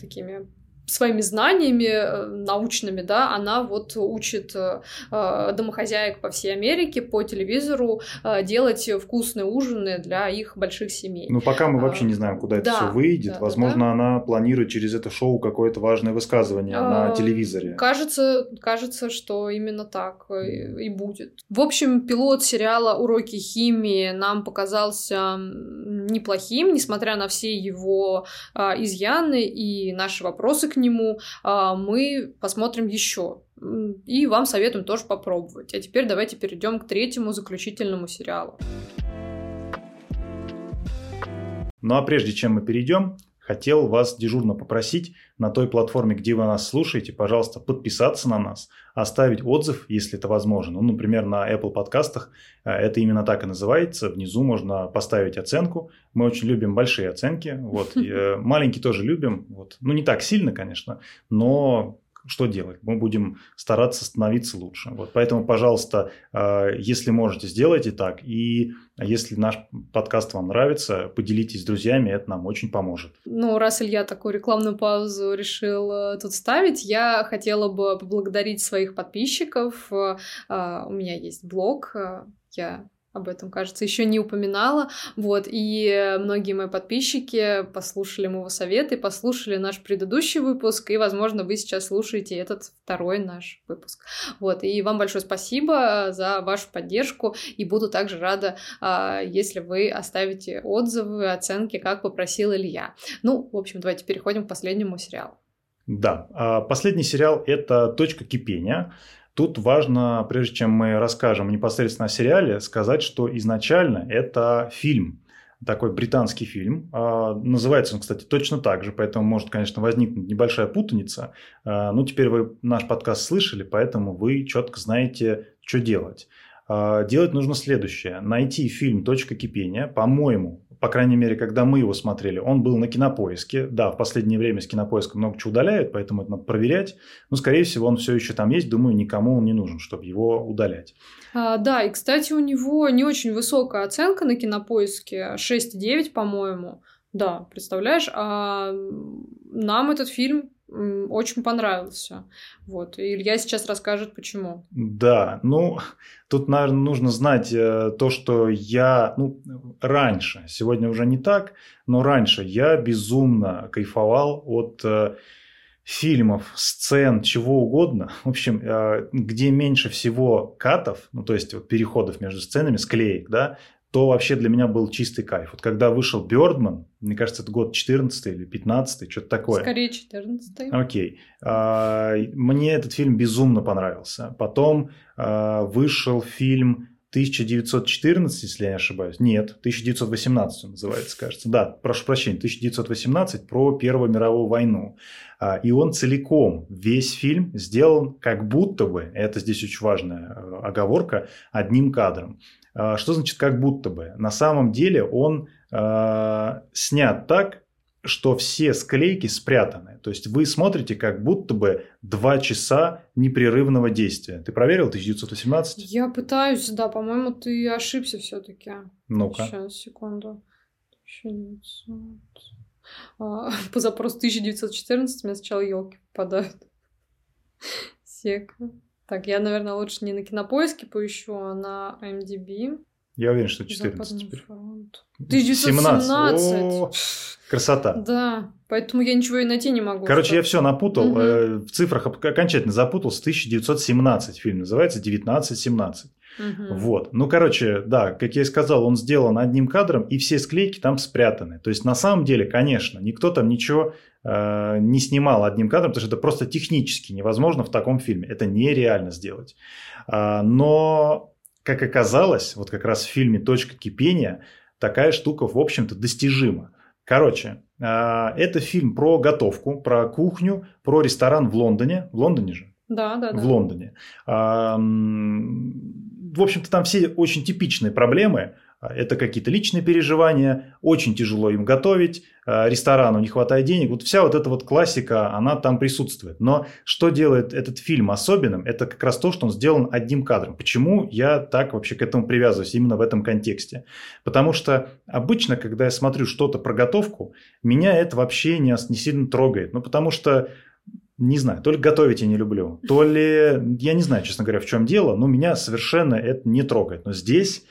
такими своими знаниями э, научными, да, она вот учит э, э, домохозяек по всей Америке по телевизору делать вкусные ужины для их больших семей. Ну, пока мы вообще не знаем, куда это все выйдет. Да, Возможно, да. она планирует через это шоу какое-то важное высказывание а, на телевизоре. Кажется, кажется, что именно так и, и будет. В общем, пилот сериала «Уроки химии» нам показался неплохим, несмотря на все его а, изъяны и наши вопросы к нему, а, мы посмотрим еще. И вам советуем тоже попробовать. А теперь давайте перейдем к третьему заключительному сериалу. Ну а прежде чем мы перейдем, хотел вас дежурно попросить на той платформе, где вы нас слушаете, пожалуйста, подписаться на нас, оставить отзыв, если это возможно. Ну, например, на Apple подкастах э, это именно так и называется. Внизу можно поставить оценку. Мы очень любим большие оценки. Вот. Э, маленькие тоже любим. Вот. Ну, не так сильно, конечно, но что делать? Мы будем стараться становиться лучше. Вот, поэтому, пожалуйста, э, если можете, сделайте так. И если наш подкаст вам нравится, поделитесь с друзьями, это нам очень поможет. Ну, раз Илья такую рекламную паузу решил э, тут ставить, я хотела бы поблагодарить своих подписчиков. Э, у меня есть блог, я об этом, кажется, еще не упоминала. Вот, и многие мои подписчики послушали моего совета и послушали наш предыдущий выпуск, и, возможно, вы сейчас слушаете этот второй наш выпуск. Вот, и вам большое спасибо за вашу поддержку, и буду также рада, а, если вы оставите отзывы, оценки, как попросил Илья. Ну, в общем, давайте переходим к последнему сериалу. Да, а, последний сериал – это «Точка кипения». Тут важно, прежде чем мы расскажем непосредственно о сериале, сказать, что изначально это фильм, такой британский фильм. А, называется он, кстати, точно так же, поэтому может, конечно, возникнуть небольшая путаница. А, ну, теперь вы наш подкаст слышали, поэтому вы четко знаете, что делать. А, делать нужно следующее. Найти фильм «Точка кипения». По-моему, по крайней мере, когда мы его смотрели, он был на кинопоиске. Да, в последнее время с кинопоиска много чего удаляют, поэтому это надо проверять. Но, скорее всего, он все еще там есть. Думаю, никому он не нужен, чтобы его удалять. А, да, и, кстати, у него не очень высокая оценка на кинопоиске. 6,9, по-моему. Да, представляешь? А нам этот фильм очень понравился. Вот. И Илья сейчас расскажет, почему. Да, ну, тут, наверное, нужно знать э, то, что я, ну, раньше, сегодня уже не так, но раньше я безумно кайфовал от э, фильмов, сцен, чего угодно, в общем, э, где меньше всего катов, ну, то есть вот переходов между сценами, склеек, да, то вообще для меня был чистый кайф. Вот когда вышел Бёрдман, мне кажется, это год 14 или 15 что-то такое. Скорее 14 Окей. А, мне этот фильм безумно понравился. Потом а, вышел фильм 1914, если я не ошибаюсь. Нет, 1918 он называется, кажется. Да, прошу прощения, 1918 про Первую мировую войну. А, и он целиком, весь фильм сделан как будто бы, это здесь очень важная э, оговорка, одним кадром. А, что значит как будто бы? На самом деле он э, снят так, что все склейки спрятаны. То есть вы смотрите как будто бы два часа непрерывного действия. Ты проверил 1918? Я пытаюсь, да, по-моему, ты ошибся все-таки. Ну-ка. Сейчас, секунду. 1900. А, по запросу 1914 мне сначала елки [laughs] попадают. Сека. Так, я, наверное, лучше не на кинопоиске поищу, а на MDB. Я уверен, что 14 теперь. Фронт. 1917. 17. О, красота. Да, поэтому я ничего и найти не могу. Короче, я все напутал. Угу. В цифрах окончательно запутался. 1917 фильм называется, 1917. Угу. Вот. Ну, короче, да, как я и сказал, он сделан одним кадром, и все склейки там спрятаны. То есть, на самом деле, конечно, никто там ничего э, не снимал одним кадром, потому что это просто технически невозможно в таком фильме. Это нереально сделать. А, но, как оказалось, вот как раз в фильме «Точка кипения» такая штука, в общем-то, достижима. Короче, э, это фильм про готовку, про кухню, про ресторан в Лондоне. В Лондоне же? Да, да, да. В Лондоне в общем-то, там все очень типичные проблемы. Это какие-то личные переживания, очень тяжело им готовить, а, ресторану не хватает денег. Вот вся вот эта вот классика, она там присутствует. Но что делает этот фильм особенным, это как раз то, что он сделан одним кадром. Почему я так вообще к этому привязываюсь именно в этом контексте? Потому что обычно, когда я смотрю что-то про готовку, меня это вообще не, не сильно трогает. Ну, потому что не знаю, то ли готовить я не люблю, то ли, я не знаю, честно говоря, в чем дело, но меня совершенно это не трогает. Но здесь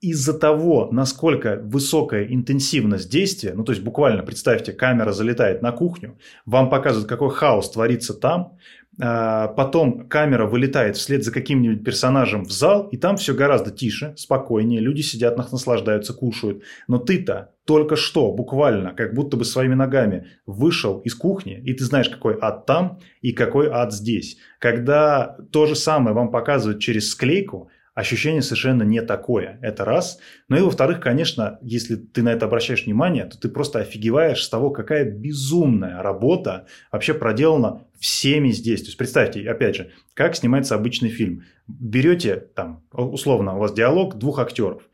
из-за того, насколько высокая интенсивность действия, ну то есть буквально представьте, камера залетает на кухню, вам показывают, какой хаос творится там, а, потом камера вылетает вслед за каким-нибудь персонажем в зал, и там все гораздо тише, спокойнее, люди сидят, наслаждаются, кушают. Но ты-то только что, буквально, как будто бы своими ногами вышел из кухни, и ты знаешь, какой ад там и какой ад здесь. Когда то же самое вам показывают через склейку, ощущение совершенно не такое. Это раз. Ну и во-вторых, конечно, если ты на это обращаешь внимание, то ты просто офигеваешь с того, какая безумная работа вообще проделана всеми здесь. То есть представьте, опять же, как снимается обычный фильм. Берете там, условно, у вас диалог двух актеров.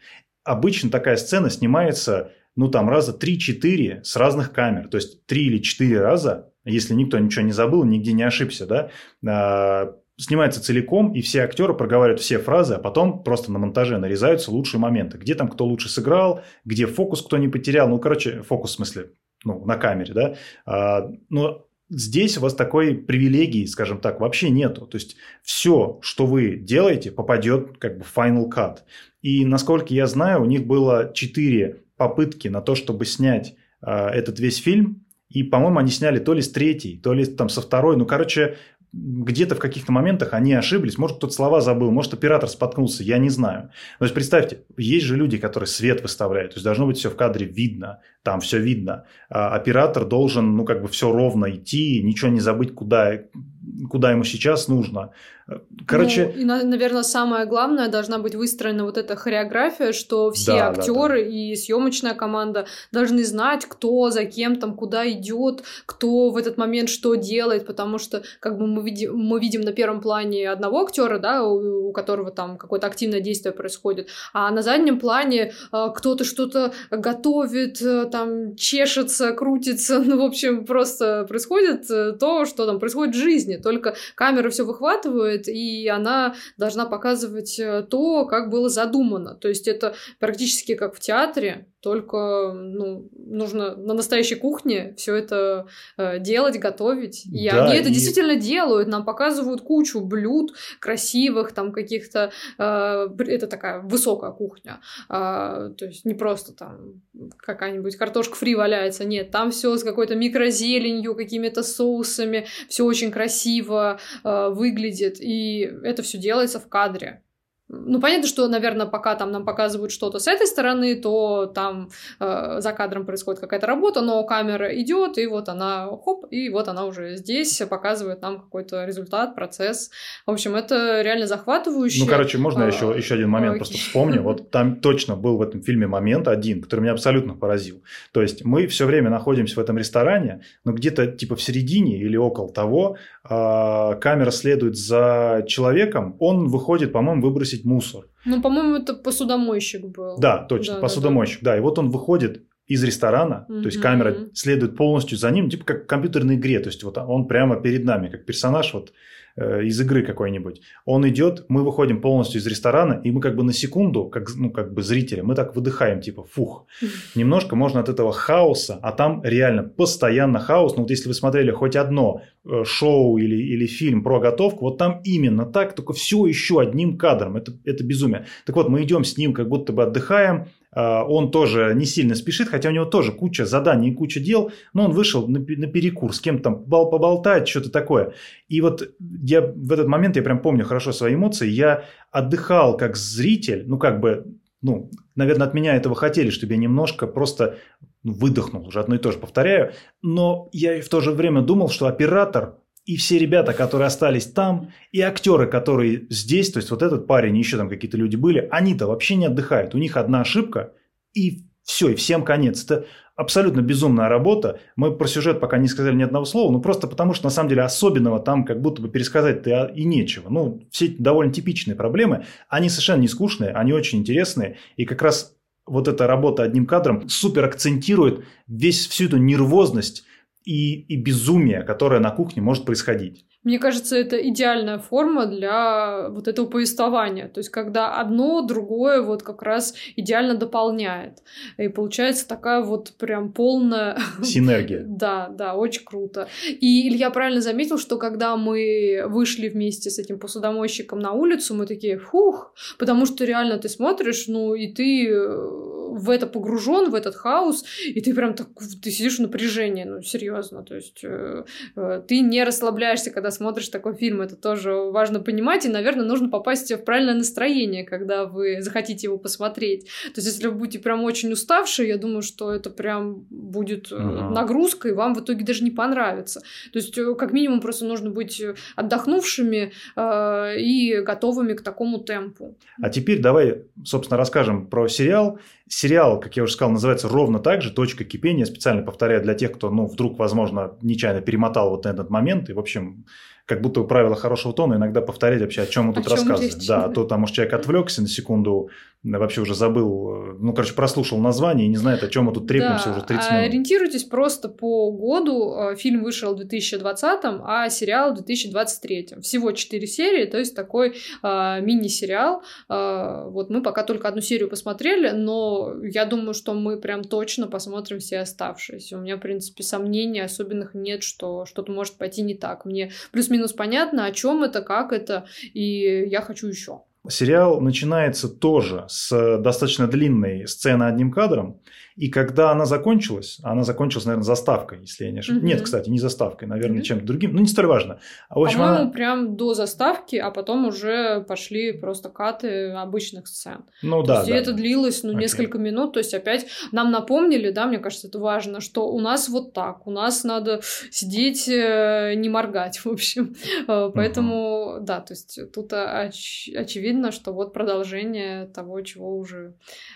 Обычно такая сцена снимается, ну там раза 3-4 с разных камер. То есть 3 или 4 раза, если никто ничего не забыл, нигде не ошибся, да, а, снимается целиком, и все актеры проговаривают все фразы, а потом просто на монтаже нарезаются лучшие моменты. Где там кто лучше сыграл, где фокус кто не потерял. Ну, короче, фокус в смысле, ну, на камере, да. А, но здесь у вас такой привилегии, скажем так, вообще нету. То есть все, что вы делаете, попадет как бы в Final Cut. И насколько я знаю, у них было четыре попытки на то, чтобы снять э, этот весь фильм. И, по-моему, они сняли то ли с третьей, то ли там со второй. Ну, короче, где-то в каких-то моментах они ошиблись, может, кто-то слова забыл, может, оператор споткнулся, я не знаю. То есть, представьте, есть же люди, которые свет выставляют, то есть, должно быть все в кадре видно, там все видно. А оператор должен, ну, как бы все ровно идти, ничего не забыть, куда, куда ему сейчас нужно. Короче... Ну, и, наверное, самое главное, должна быть выстроена вот эта хореография, что все да, актеры да, да. и съемочная команда должны знать, кто за кем там, куда идет, кто в этот момент что делает, потому что как бы мы видим, мы видим на первом плане одного актера, да, у, у которого там какое-то активное действие происходит, а на заднем плане э, кто-то что-то готовит, э, там чешется, крутится, [laughs] ну, в общем, просто происходит э, то, что там происходит в жизни, только камера все выхватывает, показывает, и она должна показывать э, то, как было задумано. То есть это практически как в театре, только ну, нужно на настоящей кухне все это э, делать, готовить. И да, они это и... действительно делают. Нам показывают кучу блюд красивых, там каких-то... Э, это такая высокая кухня. Э, то есть не просто там какая-нибудь картошка фри валяется. Нет, там все с какой-то микрозеленью, какими-то соусами. Все очень красиво э, выглядит. И это все делается в кадре. Ну, понятно, что, наверное, пока там нам показывают что-то с этой стороны, то там э, за кадром происходит какая-то работа, но камера идет, и вот она, хоп, и вот она уже здесь показывает нам какой-то результат, процесс. В общем, это реально захватывающе. Ну, короче, можно я еще, еще один момент просто вспомню? Вот там точно был в этом фильме момент один, который меня абсолютно поразил. То есть мы все время находимся в этом ресторане, но где-то типа в середине или около того э, камера следует за человеком, он выходит, по-моему, выбросить мусор. Ну, по-моему, это посудомойщик был. Да, точно, да, посудомойщик. Да, да. да, и вот он выходит из ресторана, mm-hmm. то есть камера следует полностью за ним, типа как в компьютерной игре, то есть вот он прямо перед нами, как персонаж вот Э, из игры какой-нибудь. Он идет, мы выходим полностью из ресторана, и мы как бы на секунду, как, ну, как бы зрители, мы так выдыхаем, типа, фух. Немножко можно от этого хаоса, а там реально постоянно хаос. Ну вот если вы смотрели хоть одно э, шоу или, или фильм про готовку, вот там именно так, только все еще одним кадром. Это, это безумие. Так вот, мы идем с ним, как будто бы отдыхаем, он тоже не сильно спешит, хотя у него тоже куча заданий и куча дел, но он вышел на, на перекур, с кем-то там поболтать, что-то такое. И вот я в этот момент, я прям помню хорошо свои эмоции, я отдыхал как зритель, ну как бы, ну, наверное, от меня этого хотели, чтобы я немножко просто выдохнул, уже одно и то же повторяю, но я в то же время думал, что оператор и все ребята, которые остались там, и актеры, которые здесь, то есть вот этот парень еще там какие-то люди были, они-то вообще не отдыхают. У них одна ошибка, и все, и всем конец. Это абсолютно безумная работа. Мы про сюжет пока не сказали ни одного слова, ну просто потому что на самом деле особенного там как будто бы пересказать-то и нечего. Ну, все эти довольно типичные проблемы, они совершенно не скучные, они очень интересные, и как раз вот эта работа одним кадром супер акцентирует весь всю эту нервозность и, и безумие, которое на кухне может происходить. Мне кажется, это идеальная форма для вот этого повествования. То есть, когда одно другое вот как раз идеально дополняет. И получается такая вот прям полная... [laughs] Синергия. да, да, очень круто. И Илья правильно заметил, что когда мы вышли вместе с этим посудомойщиком на улицу, мы такие, фух, потому что реально ты смотришь, ну, и ты в это погружен, в этот хаос, и ты прям так, ты сидишь в напряжении, ну, серьезно, то есть э, э, ты не расслабляешься, когда смотришь такой фильм, это тоже важно понимать, и, наверное, нужно попасть в правильное настроение, когда вы захотите его посмотреть. То есть, если вы будете прям очень уставшие, я думаю, что это прям будет uh-huh. нагрузка, и вам в итоге даже не понравится. То есть, э, как минимум, просто нужно быть отдохнувшими э, и готовыми к такому темпу. А теперь давай, собственно, расскажем про сериал. Сериал, как я уже сказал, называется ровно так же «Точка кипения». Специально повторяю для тех, кто, ну, вдруг, возможно, нечаянно перемотал вот на этот момент. И, в общем, как будто правило хорошего тона иногда повторять вообще, о чем мы тут рассказываем. Да, а то там, может, человек отвлекся на секунду, вообще уже забыл, ну, короче, прослушал название и не знает, о чем мы тут трепимся да, уже 30 минут. Ориентируйтесь просто по году. Э, фильм вышел в 2020, а сериал в 2023. Всего 4 серии, то есть такой э, мини-сериал. Э, вот мы пока только одну серию посмотрели, но я думаю, что мы прям точно посмотрим все оставшиеся. У меня, в принципе, сомнений особенных нет, что что-то может пойти не так. Мне плюс-минус понятно, о чем это, как это, и я хочу еще. Сериал начинается тоже с достаточно длинной сцены одним кадром, и когда она закончилась, она закончилась, наверное, заставкой, если я не ошибаюсь. Угу. Нет, кстати, не заставкой, наверное, угу. чем-то другим. Ну, не столь важно. В общем, По-моему, она... прям до заставки, а потом уже пошли просто каты обычных сцен. Ну то да. Есть, да. И это длилось, ну, Окей. несколько минут. То есть опять нам напомнили, да, мне кажется, это важно, что у нас вот так, у нас надо сидеть, э, не моргать, в общем. Э, поэтому, угу. да, то есть тут оч- очевидно, что вот продолжение того, чего уже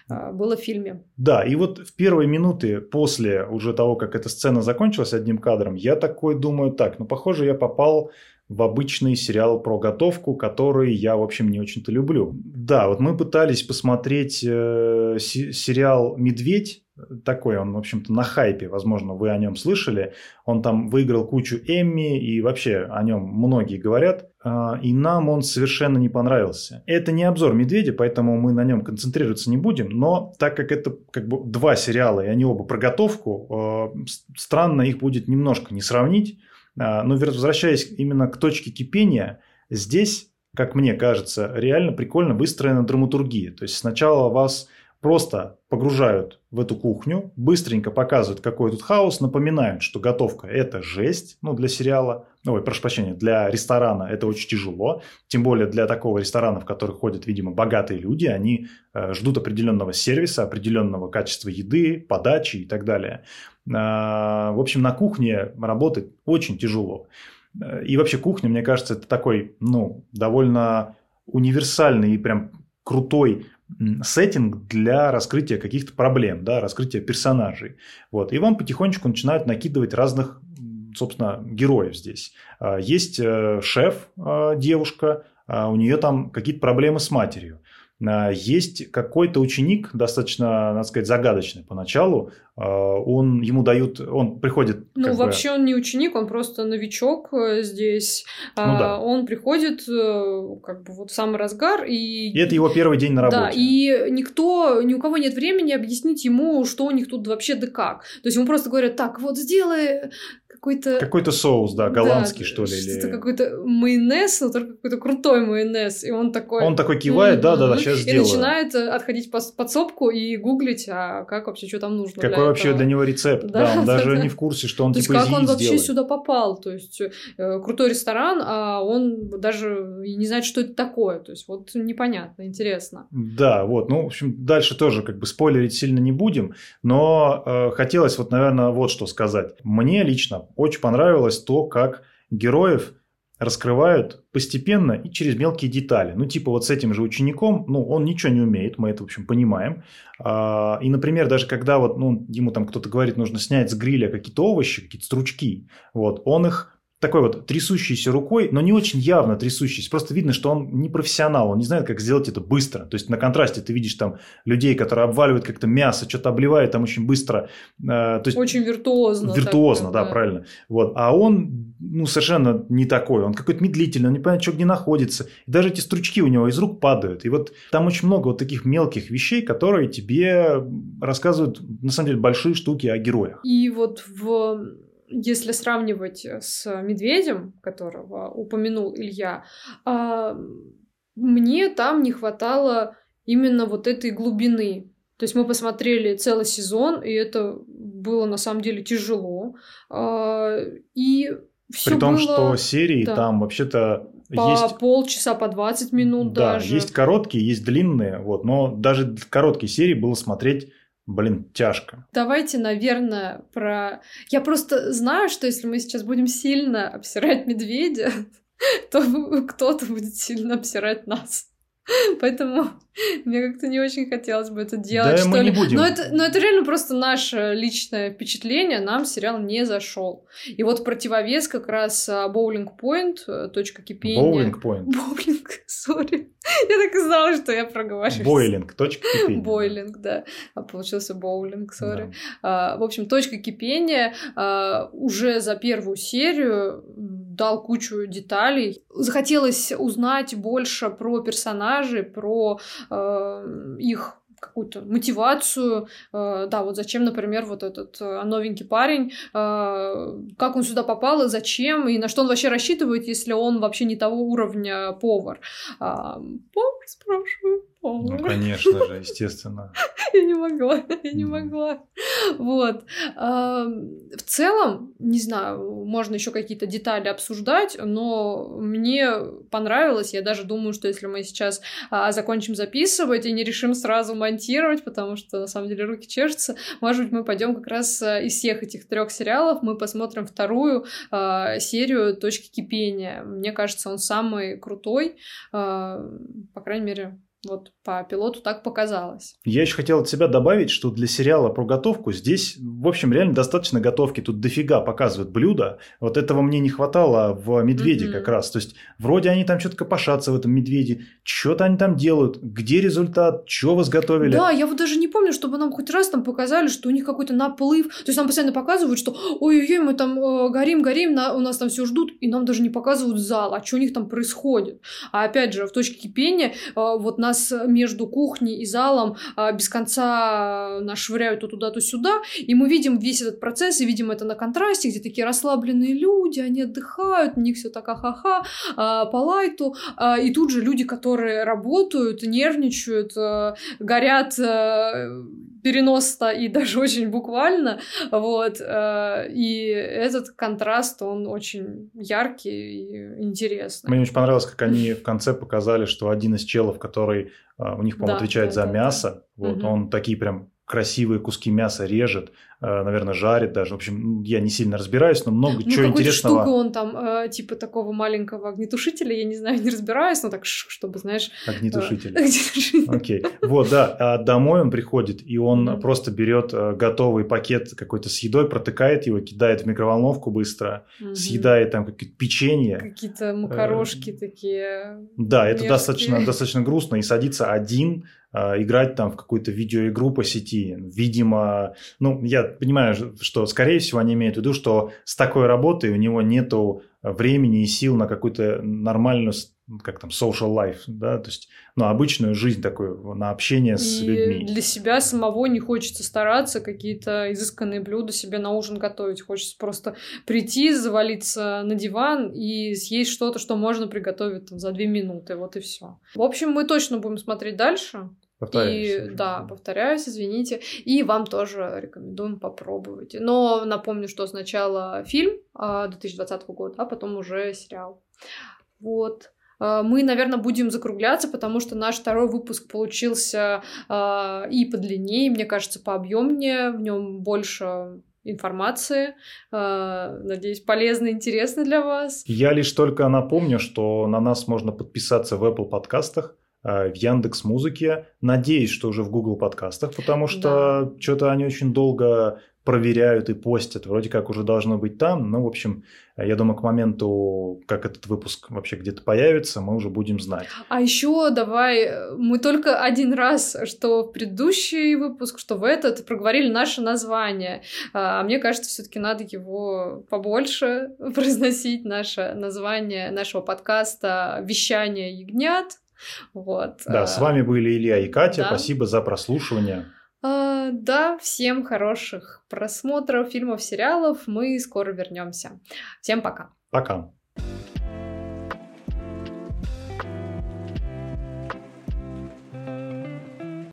э, было в фильме. Да, и вот в первые минуты после уже того, как эта сцена закончилась одним кадром, я такой думаю, так, ну, похоже, я попал в обычный сериал про готовку, который я, в общем, не очень-то люблю. Да, вот мы пытались посмотреть э, сериал «Медведь», такой он, в общем-то, на хайпе, возможно, вы о нем слышали. Он там выиграл кучу Эмми, и вообще о нем многие говорят. А, и нам он совершенно не понравился. Это не обзор «Медведя», поэтому мы на нем концентрироваться не будем, но так как это как бы два сериала, и они оба про готовку, а, странно их будет немножко не сравнить. А, но возвращаясь именно к точке кипения, здесь, как мне кажется, реально прикольно выстроена драматургия. То есть сначала вас просто погружают в эту кухню, быстренько показывают, какой тут хаос, напоминают, что готовка – это жесть, ну, для сериала, ну, ой, прошу прощения, для ресторана это очень тяжело, тем более для такого ресторана, в который ходят, видимо, богатые люди, они э, ждут определенного сервиса, определенного качества еды, подачи и так далее. Э, в общем, на кухне работать очень тяжело. И вообще кухня, мне кажется, это такой, ну, довольно универсальный и прям крутой сеттинг для раскрытия каких-то проблем, да, раскрытия персонажей. Вот. И вам потихонечку начинают накидывать разных, собственно, героев здесь. А, есть э, шеф, а, девушка, а у нее там какие-то проблемы с матерью. А, есть какой-то ученик, достаточно, надо сказать, загадочный поначалу. А, он ему дают, он приходит. Ну, вообще бы... он не ученик, он просто новичок э, здесь. Ну, да. А, он приходит э, как бы вот в самый разгар и. И это его первый день на работе. Да, и никто, ни у кого нет времени объяснить ему, что у них тут вообще да как. То есть ему просто говорят, так, вот сделай какой-то... Какой-то соус, да, голландский, да, что ли. Что-то или... какой-то майонез, но только какой-то крутой майонез. И он такой... Он такой кивает, да-да-да, сейчас сделаю. И начинает э, отходить по подсобку и гуглить, а как вообще, что там нужно Какой вообще этого. для него рецепт, да, да он [laughs] да, даже да. не в курсе, что он То типа есть как он вообще сделает. сюда попал, то есть э, крутой ресторан, а он даже не знает, что это такое, то есть вот непонятно, интересно. Да, вот, ну, в общем, дальше тоже как бы спойлерить сильно не будем, но э, хотелось вот, наверное, вот что сказать. Мне лично очень понравилось то, как героев раскрывают постепенно и через мелкие детали. Ну, типа вот с этим же учеником, ну, он ничего не умеет, мы это, в общем, понимаем. А, и, например, даже когда вот, ну, ему там кто-то говорит, нужно снять с гриля какие-то овощи, какие-то стручки, вот, он их такой вот трясущейся рукой, но не очень явно трясущийся. Просто видно, что он не профессионал, он не знает, как сделать это быстро. То есть на контрасте ты видишь там людей, которые обваливают как-то мясо, что-то обливают там очень быстро. Э, то есть, очень виртуозно. Виртуозно, так, да, да, правильно. Вот. А он ну, совершенно не такой. Он какой-то медлительный, он не понимает, что где находится. И даже эти стручки у него из рук падают. И вот там очень много вот таких мелких вещей, которые тебе рассказывают, на самом деле, большие штуки о героях. И вот в если сравнивать с медведем, которого упомянул Илья, а, мне там не хватало именно вот этой глубины. То есть мы посмотрели целый сезон, и это было на самом деле тяжело. А, и все При том, было... что серии да. там вообще-то по есть... полчаса, по 20 минут да, даже. есть короткие, есть длинные, вот, но даже короткие серии было смотреть блин, тяжко. Давайте, наверное, про... Я просто знаю, что если мы сейчас будем сильно обсирать медведя, [laughs] то кто-то будет сильно обсирать нас. Поэтому [laughs] мне как-то не очень хотелось бы это делать, да, что мы ли. Не будем. Но это, но это реально просто наше личное впечатление. Нам сериал не зашел. И вот противовес как раз Боулинг Point, э, точка кипения. Боулинг Point. [laughs] Боулинг, сори. Я так и знала, что я проговариваюсь. Бойлинг, точка кипения. Бойлинг, да. А получился боулинг, сори. Да. А, в общем, точка кипения а, уже за первую серию дал кучу деталей. Захотелось узнать больше про персонажей, про э, их какую-то мотивацию, э, да, вот зачем, например, вот этот э, новенький парень, как он сюда попал и зачем, и на что он вообще рассчитывает, если он вообще не того уровня повар. Повар, спрашиваю, повар. Ну, конечно же, [laughs] естественно. Я не могла, я не могла. Вот. В целом, не знаю, можно еще какие-то детали обсуждать, но мне понравилось. Я даже думаю, что если мы сейчас а, закончим записывать и не решим сразу монтировать, потому что на самом деле руки чешутся, может быть, мы пойдем как раз а, из всех этих трех сериалов, мы посмотрим вторую а, серию «Точки кипения». Мне кажется, он самый крутой, по крайней мере, вот по пилоту так показалось. Я еще хотел от себя добавить, что для сериала про готовку здесь, в общем, реально достаточно готовки. Тут дофига показывают блюда. Вот этого мне не хватало в «Медведе» mm-hmm. как раз. То есть, вроде они там что-то копошатся в этом «Медведе», что-то они там делают, где результат, что вы сготовили. Да, я вот даже не помню, чтобы нам хоть раз там показали, что у них какой-то наплыв. То есть, нам постоянно показывают, что ой-ой-ой, мы там э, горим, горим, на, у нас там все ждут, и нам даже не показывают зал, а что у них там происходит. А опять же, в точке кипения э, вот на нас между кухней и залом а, без конца нас швыряют то туда, то сюда, и мы видим весь этот процесс, и видим это на контрасте, где такие расслабленные люди, они отдыхают, у них все так ха-ха-ха, а, по лайту, а, и тут же люди, которые работают, нервничают, а, горят а, переносно и даже [laughs] очень буквально, вот, э, и этот контраст, он очень яркий и интересный. Мне очень понравилось, как они в конце показали, что один из челов, который э, у них, по-моему, да, отвечает да, за да, мясо, да. вот, угу. он такие прям красивые куски мяса режет, э, наверное, жарит даже. В общем, я не сильно разбираюсь, но много ну, чего интересного. штуку он там, э, типа такого маленького огнетушителя, я не знаю, не разбираюсь, но так, чтобы, знаешь... Огнетушитель. [laughs] Э, Окей. Вот, да. А домой он приходит, и он mm-hmm. просто берет э, готовый пакет какой-то с едой, протыкает его, кидает в микроволновку быстро, mm-hmm. съедает там какие-то печенье. Какие-то макарошки э, такие. Да, это достаточно, достаточно грустно, и садится один играть там в какую-то видеоигру по сети. Видимо, ну, я понимаю, что, скорее всего, они имеют в виду, что с такой работой у него нету времени и сил на какую-то нормальную как там, social life, да, то есть, ну, обычную жизнь такую, на общение с и людьми. для себя самого не хочется стараться, какие-то изысканные блюда себе на ужин готовить. Хочется просто прийти, завалиться на диван и съесть что-то, что можно приготовить там, за две минуты, вот и все. В общем, мы точно будем смотреть дальше. Повторяюсь. И, да, повторяюсь, извините. И вам тоже рекомендуем попробовать. Но напомню, что сначала фильм 2020 а, года, а потом уже сериал. Вот. А, мы, наверное, будем закругляться, потому что наш второй выпуск получился а, и подлиннее, мне кажется, пообъемнее, в нем больше информации. Надеюсь, полезно и интересно для вас. Я лишь только напомню, что на нас можно подписаться в Apple подкастах, в Яндекс Музыке. Надеюсь, что уже в Google подкастах, потому что да. что-то они очень долго проверяют и постят. Вроде как уже должно быть там. Но, в общем, я думаю, к моменту, как этот выпуск вообще где-то появится, мы уже будем знать. А еще давай, мы только один раз, что в предыдущий выпуск, что в этот, проговорили наше название. А мне кажется, все-таки надо его побольше [laughs] произносить, наше название нашего подкаста «Вещание ягнят». Вот. Да, с вами были Илья и Катя. Да. Спасибо за прослушивание. А, да, всем хороших просмотров фильмов, сериалов. Мы скоро вернемся. Всем пока. Пока.